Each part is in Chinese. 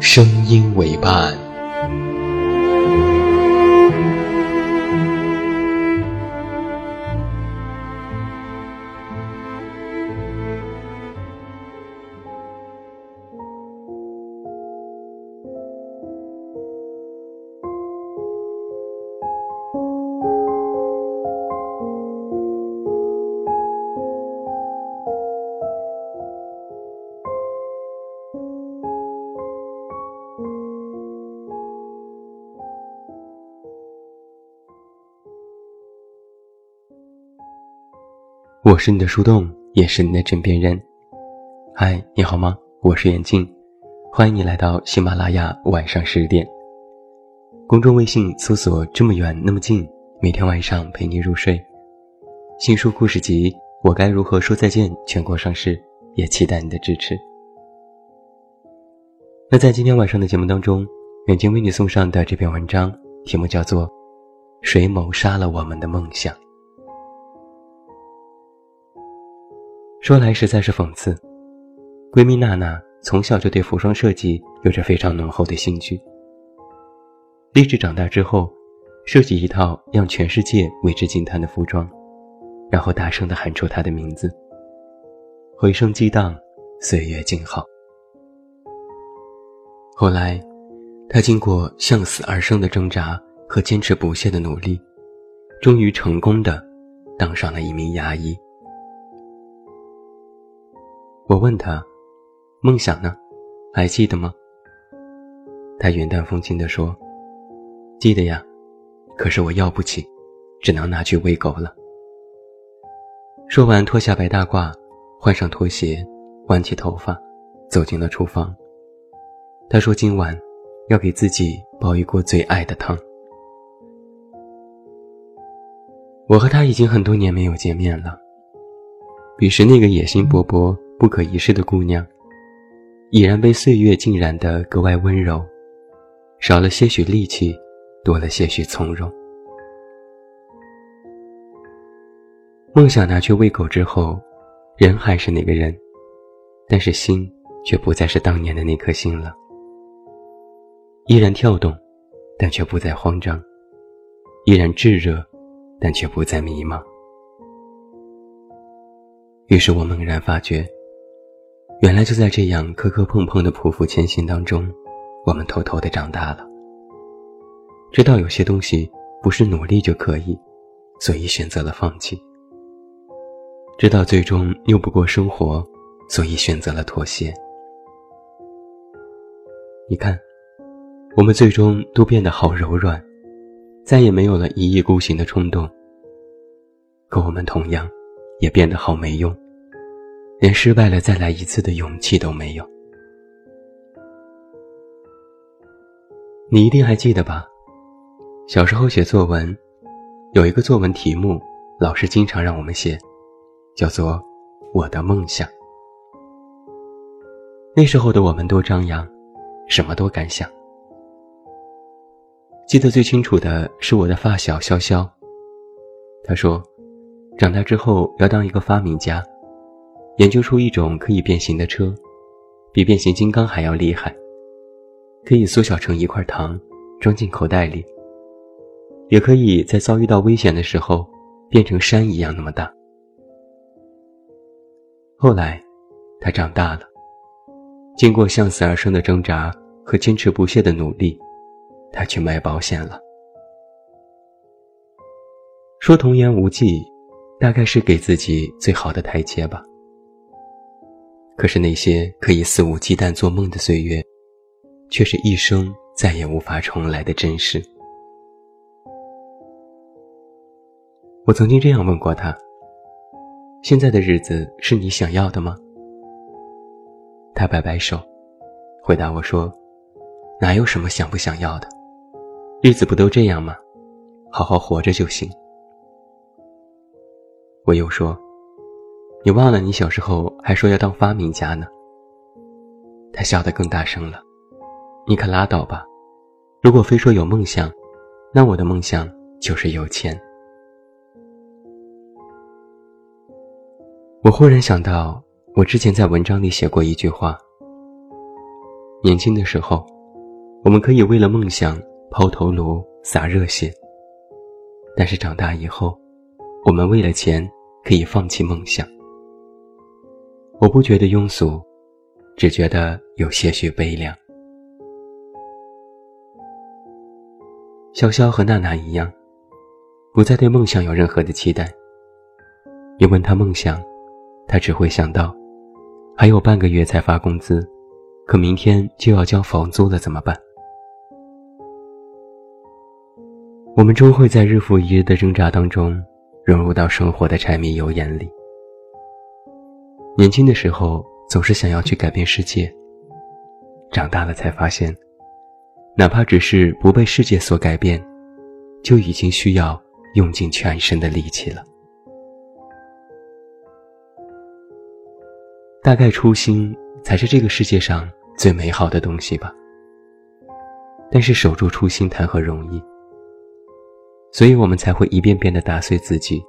声音为伴。我是你的树洞，也是你的枕边人。嗨，你好吗？我是远近，欢迎你来到喜马拉雅晚上十点。公众微信搜索“这么远那么近”，每天晚上陪你入睡。新书故事集《我该如何说再见》全国上市，也期待你的支持。那在今天晚上的节目当中，远近为你送上的这篇文章题目叫做《谁谋杀了我们的梦想》。说来实在是讽刺，闺蜜娜娜从小就对服装设计有着非常浓厚的兴趣，立志长大之后，设计一套让全世界为之惊叹的服装，然后大声地喊出她的名字。回声激荡，岁月静好。后来，她经过向死而生的挣扎和坚持不懈的努力，终于成功的当上了一名牙医。我问他：“梦想呢？还记得吗？”他云淡风轻地说：“记得呀，可是我要不起，只能拿去喂狗了。”说完，脱下白大褂，换上拖鞋，挽起头发，走进了厨房。他说：“今晚要给自己煲一锅最爱的汤。”我和他已经很多年没有见面了。彼时那个野心勃勃。不可一世的姑娘，已然被岁月浸染得格外温柔，少了些许戾气，多了些许从容。梦想拿去喂狗之后，人还是那个人，但是心却不再是当年的那颗心了。依然跳动，但却不再慌张；依然炙热，但却不再迷茫。于是我猛然发觉。原来就在这样磕磕碰碰的匍匐前行当中，我们偷偷的长大了。知道有些东西不是努力就可以，所以选择了放弃。知道最终拗不过生活，所以选择了妥协。你看，我们最终都变得好柔软，再也没有了一意孤行的冲动。可我们同样，也变得好没用。连失败了再来一次的勇气都没有。你一定还记得吧？小时候写作文，有一个作文题目，老师经常让我们写，叫做《我的梦想》。那时候的我们多张扬，什么都敢想。记得最清楚的是我的发小潇潇，他说，长大之后要当一个发明家。研究出一种可以变形的车，比变形金刚还要厉害，可以缩小成一块糖，装进口袋里，也可以在遭遇到危险的时候变成山一样那么大。后来，他长大了，经过向死而生的挣扎和坚持不懈的努力，他去卖保险了。说童言无忌，大概是给自己最好的台阶吧。可是那些可以肆无忌惮做梦的岁月，却是一生再也无法重来的真实。我曾经这样问过他：“现在的日子是你想要的吗？”他摆摆手，回答我说：“哪有什么想不想要的，日子不都这样吗？好好活着就行。”我又说：“你忘了你小时候还说要当发明家呢。”他笑得更大声了。你可拉倒吧！如果非说有梦想，那我的梦想就是有钱。我忽然想到，我之前在文章里写过一句话：年轻的时候，我们可以为了梦想抛头颅、洒热血；但是长大以后，我们为了钱。可以放弃梦想，我不觉得庸俗，只觉得有些许悲凉。潇潇和娜娜一样，不再对梦想有任何的期待。你问他梦想，他只会想到，还有半个月才发工资，可明天就要交房租了，怎么办？我们终会在日复一日的挣扎当中。融入到生活的柴米油盐里。年轻的时候总是想要去改变世界，长大了才发现，哪怕只是不被世界所改变，就已经需要用尽全身的力气了。大概初心才是这个世界上最美好的东西吧。但是守住初心谈何容易？所以我们才会一遍遍的打碎自己，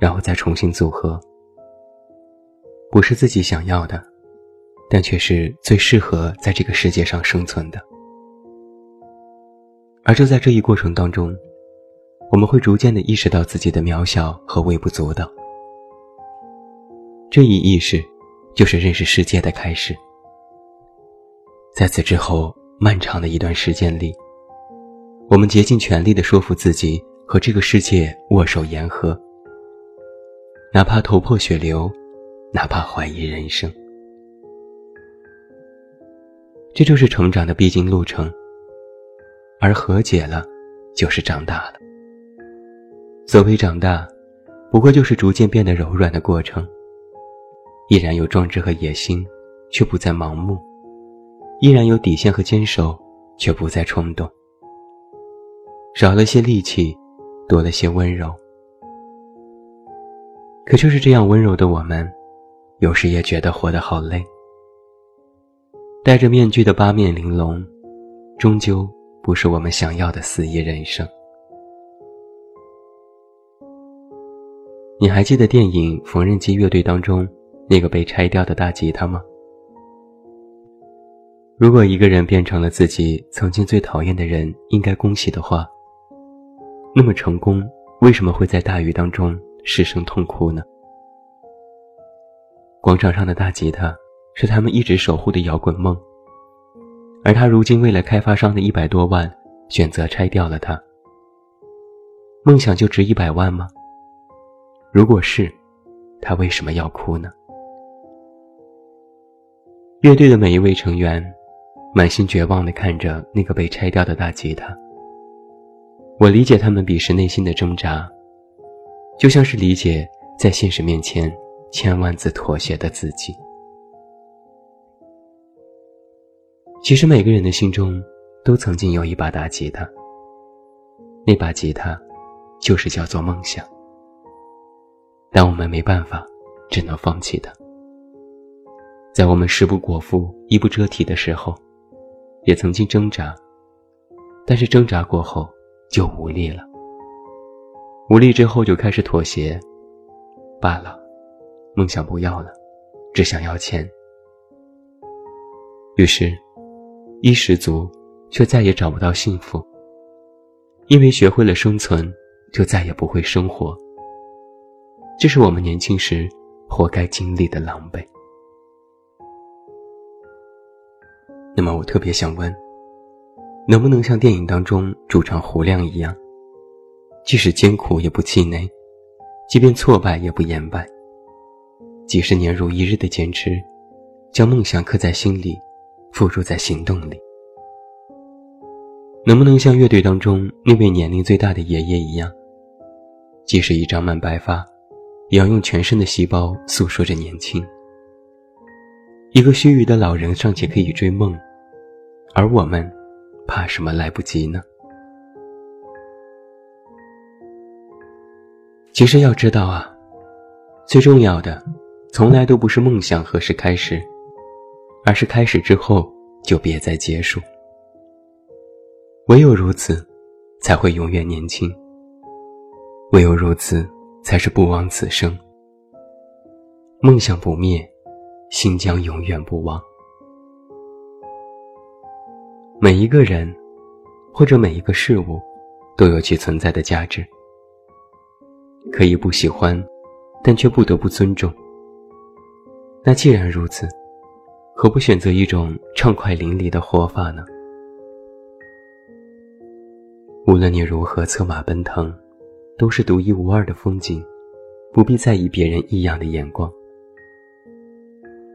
然后再重新组合。不是自己想要的，但却是最适合在这个世界上生存的。而就在这一过程当中，我们会逐渐的意识到自己的渺小和微不足道。这一意识，就是认识世界的开始。在此之后漫长的一段时间里。我们竭尽全力的说服自己和这个世界握手言和，哪怕头破血流，哪怕怀疑人生。这就是成长的必经路程。而和解了，就是长大了。所谓长大，不过就是逐渐变得柔软的过程。依然有壮志和野心，却不再盲目；依然有底线和坚守，却不再冲动。少了些力气，多了些温柔。可就是这样温柔的我们，有时也觉得活得好累。戴着面具的八面玲珑，终究不是我们想要的肆意人生。你还记得电影《缝纫机乐队》当中那个被拆掉的大吉他吗？如果一个人变成了自己曾经最讨厌的人，应该恭喜的话。那么成功，为什么会在大雨当中失声痛哭呢？广场上的大吉他是他们一直守护的摇滚梦，而他如今为了开发商的一百多万，选择拆掉了它。梦想就值一百万吗？如果是，他为什么要哭呢？乐队的每一位成员，满心绝望地看着那个被拆掉的大吉他。我理解他们彼时内心的挣扎，就像是理解在现实面前千万次妥协的自己。其实每个人的心中都曾经有一把大吉他，那把吉他就是叫做梦想。但我们没办法，只能放弃它。在我们食不果腹、衣不遮体的时候，也曾经挣扎，但是挣扎过后。就无力了，无力之后就开始妥协，罢了，梦想不要了，只想要钱。于是，衣食足，却再也找不到幸福。因为学会了生存，就再也不会生活。这是我们年轻时活该经历的狼狈。那么我特别想问，能不能像电影当中主唱胡亮一样，即使艰苦也不气馁，即便挫败也不言败，几十年如一日的坚持，将梦想刻在心里，付诸在行动里？能不能像乐队当中那位年龄最大的爷爷一样，即使一张满白发，也要用全身的细胞诉说着年轻？一个须臾的老人尚且可以追梦，而我们，怕什么来不及呢？其实要知道啊，最重要的，从来都不是梦想何时开始，而是开始之后就别再结束。唯有如此，才会永远年轻。唯有如此，才是不枉此生。梦想不灭。心将永远不忘。每一个人，或者每一个事物，都有其存在的价值。可以不喜欢，但却不得不尊重。那既然如此，何不选择一种畅快淋漓的活法呢？无论你如何策马奔腾，都是独一无二的风景，不必在意别人异样的眼光。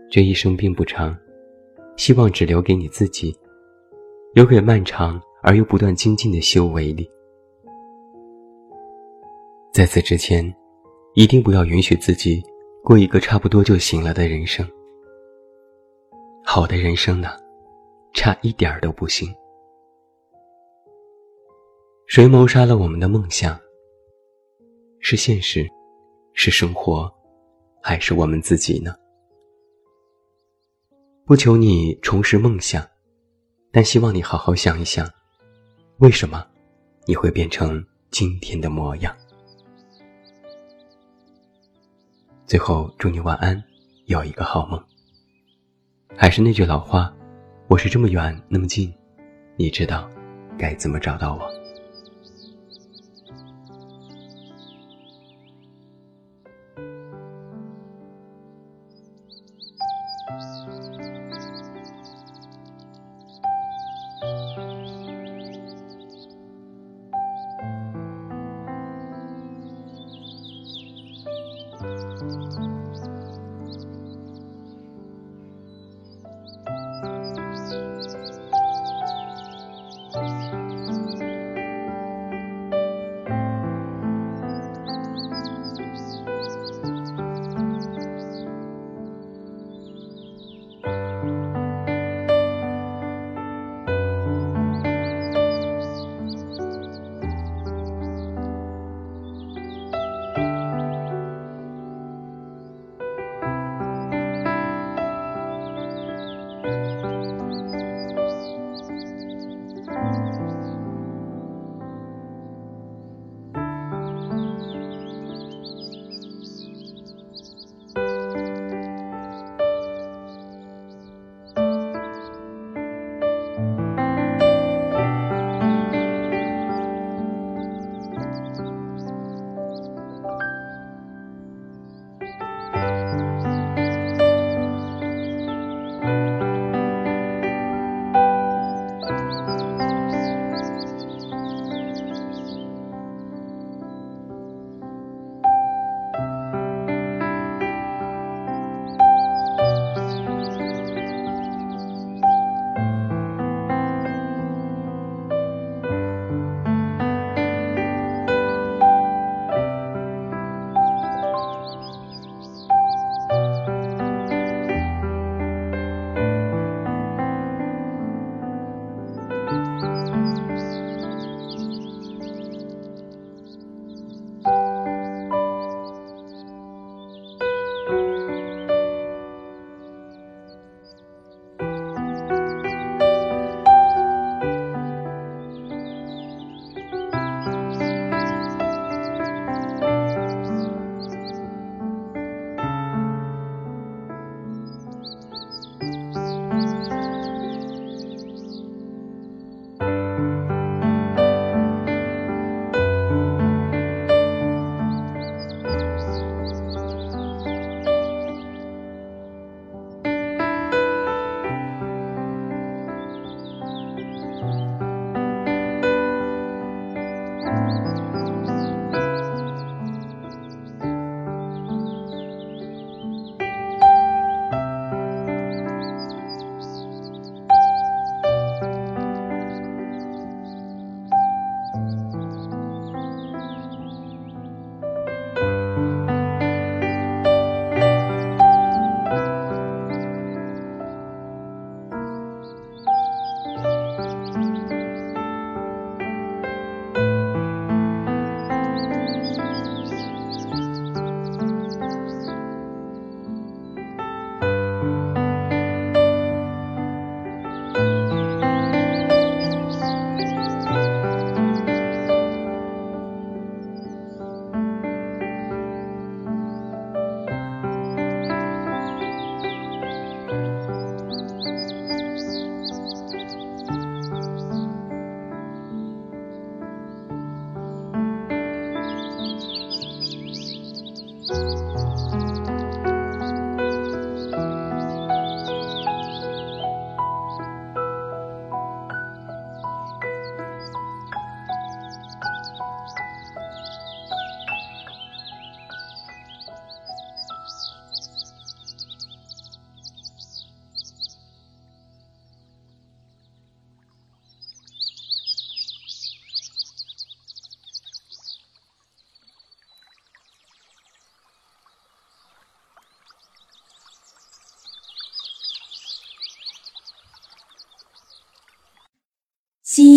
这一生并不长，希望只留给你自己，留给漫长而又不断精进的修为里。在此之前，一定不要允许自己过一个差不多就行了的人生。好的人生呢，差一点儿都不行。谁谋杀了我们的梦想？是现实，是生活，还是我们自己呢？不求你重拾梦想，但希望你好好想一想，为什么你会变成今天的模样？最后，祝你晚安，有一个好梦。还是那句老话，我是这么远那么近，你知道该怎么找到我？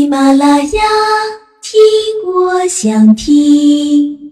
喜马拉雅，听我想听。